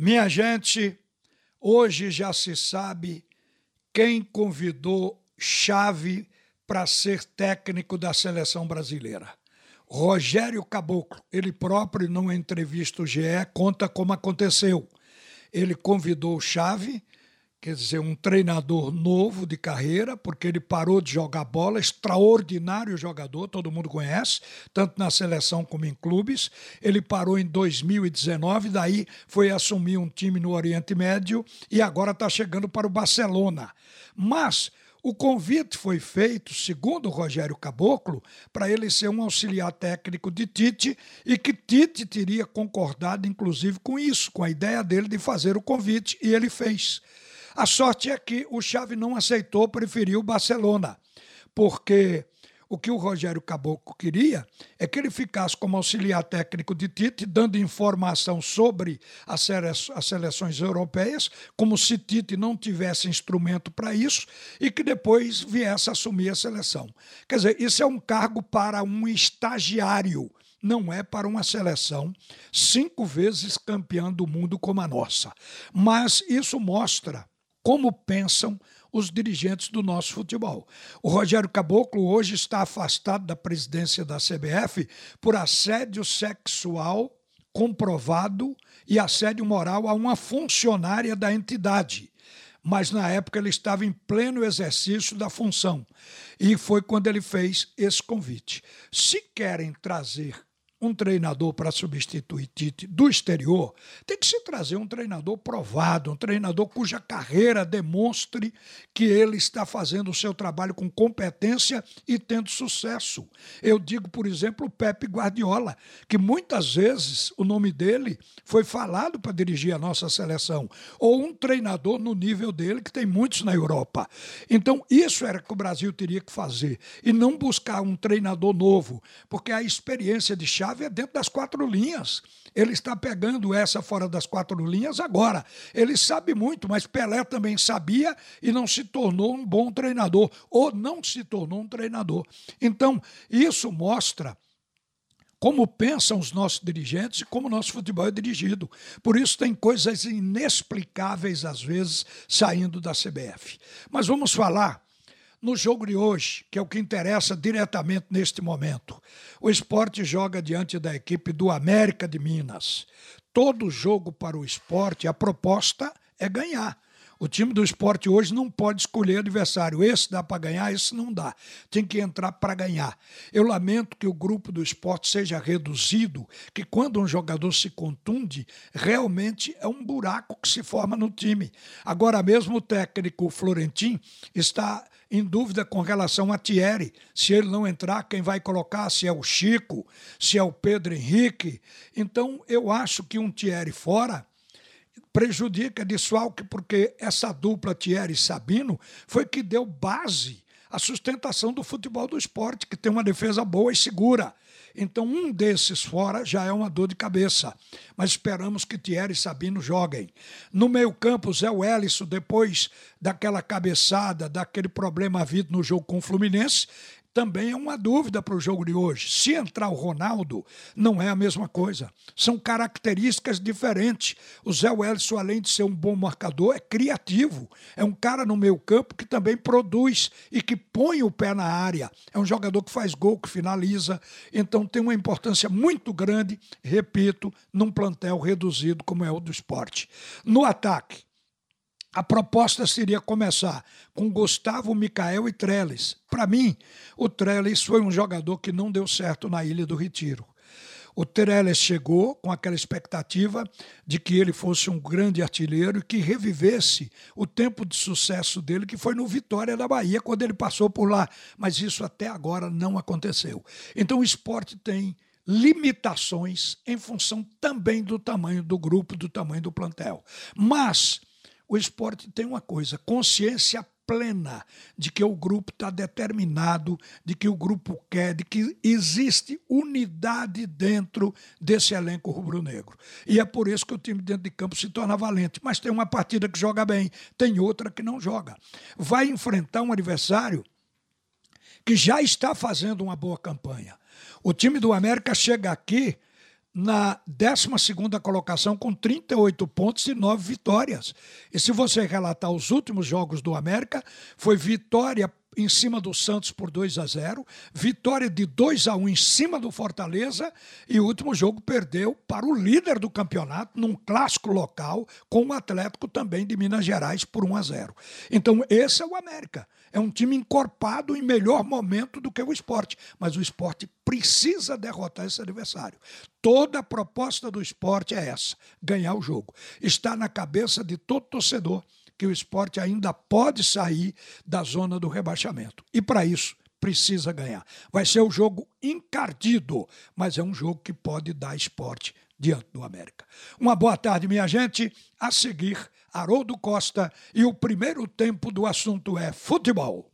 Minha gente, hoje já se sabe quem convidou Chave para ser técnico da seleção brasileira. Rogério Caboclo, ele próprio, numa entrevista ao GE, conta como aconteceu. Ele convidou Chave quer dizer, um treinador novo de carreira, porque ele parou de jogar bola, extraordinário jogador, todo mundo conhece, tanto na seleção como em clubes. Ele parou em 2019, daí foi assumir um time no Oriente Médio e agora está chegando para o Barcelona. Mas o convite foi feito, segundo o Rogério Caboclo, para ele ser um auxiliar técnico de Tite e que Tite teria concordado, inclusive, com isso, com a ideia dele de fazer o convite, e ele fez. A sorte é que o Xavi não aceitou, preferiu o Barcelona, porque o que o Rogério Caboclo queria é que ele ficasse como auxiliar técnico de Tite, dando informação sobre as seleções europeias, como se Tite não tivesse instrumento para isso, e que depois viesse assumir a seleção. Quer dizer, isso é um cargo para um estagiário não é para uma seleção cinco vezes campeã do mundo como a nossa. Mas isso mostra como pensam os dirigentes do nosso futebol. O Rogério Caboclo hoje está afastado da presidência da CBF por assédio sexual comprovado e assédio moral a uma funcionária da entidade. Mas na época ele estava em pleno exercício da função. E foi quando ele fez esse convite. Se querem trazer um treinador para substituir Tite do exterior, tem que se trazer um treinador provado, um treinador cuja carreira demonstre que ele está fazendo o seu trabalho com competência e tendo sucesso. Eu digo, por exemplo, o Pepe Guardiola, que muitas vezes o nome dele foi falado para dirigir a nossa seleção, ou um treinador no nível dele, que tem muitos na Europa. Então, isso era que o Brasil teria que fazer, e não buscar um treinador novo, porque a experiência de Chá é dentro das quatro linhas. Ele está pegando essa fora das quatro linhas agora. Ele sabe muito, mas Pelé também sabia e não se tornou um bom treinador, ou não se tornou um treinador. Então, isso mostra como pensam os nossos dirigentes e como o nosso futebol é dirigido. Por isso tem coisas inexplicáveis às vezes saindo da CBF. Mas vamos falar no jogo de hoje, que é o que interessa diretamente neste momento, o esporte joga diante da equipe do América de Minas. Todo jogo para o esporte, a proposta é ganhar. O time do esporte hoje não pode escolher adversário. Esse dá para ganhar, esse não dá. Tem que entrar para ganhar. Eu lamento que o grupo do esporte seja reduzido, que quando um jogador se contunde, realmente é um buraco que se forma no time. Agora mesmo o técnico Florentin está em dúvida com relação a Thierry. Se ele não entrar, quem vai colocar? Se é o Chico, se é o Pedro Henrique. Então, eu acho que um Thierry fora prejudica de Swalk, porque essa dupla Thierry Sabino foi que deu base à sustentação do futebol do esporte, que tem uma defesa boa e segura. Então, um desses fora já é uma dor de cabeça. Mas esperamos que Thierry e Sabino joguem. No meio-campo, Zé Wellison, depois daquela cabeçada, daquele problema havido no jogo com o Fluminense, também é uma dúvida para o jogo de hoje. Se entrar o Ronaldo, não é a mesma coisa. São características diferentes. O Zé Wellison, além de ser um bom marcador, é criativo. É um cara no meio campo que também produz e que põe o pé na área. É um jogador que faz gol, que finaliza. Então tem uma importância muito grande, repito, num plantel reduzido como é o do esporte. No ataque, a proposta seria começar com Gustavo, Micael e Trellis. Para mim, o Trellis foi um jogador que não deu certo na Ilha do Retiro. O Trellis chegou com aquela expectativa de que ele fosse um grande artilheiro e que revivesse o tempo de sucesso dele, que foi no Vitória da Bahia, quando ele passou por lá. Mas isso até agora não aconteceu. Então o esporte tem limitações em função também do tamanho do grupo, do tamanho do plantel. Mas o esporte tem uma coisa: consciência plena de que o grupo está determinado, de que o grupo quer, de que existe unidade dentro desse elenco rubro-negro. E é por isso que o time dentro de campo se torna valente. Mas tem uma partida que joga bem, tem outra que não joga. Vai enfrentar um adversário que já está fazendo uma boa campanha. O time do América chega aqui na 12 colocação com 38 pontos e 9 vitórias. E se você relatar os últimos jogos do América, foi vitória em cima do Santos por 2 a 0, vitória de 2 a 1 em cima do Fortaleza e o último jogo perdeu para o líder do campeonato num clássico local com o Atlético também de Minas Gerais por 1 a 0. Então esse é o América. É um time encorpado em melhor momento do que o esporte, mas o esporte precisa derrotar esse adversário. Toda a proposta do esporte é essa: ganhar o jogo. Está na cabeça de todo torcedor que o esporte ainda pode sair da zona do rebaixamento. E para isso, precisa ganhar. Vai ser um jogo encardido, mas é um jogo que pode dar esporte diante do América. Uma boa tarde, minha gente. A seguir, Haroldo Costa e o primeiro tempo do assunto é futebol.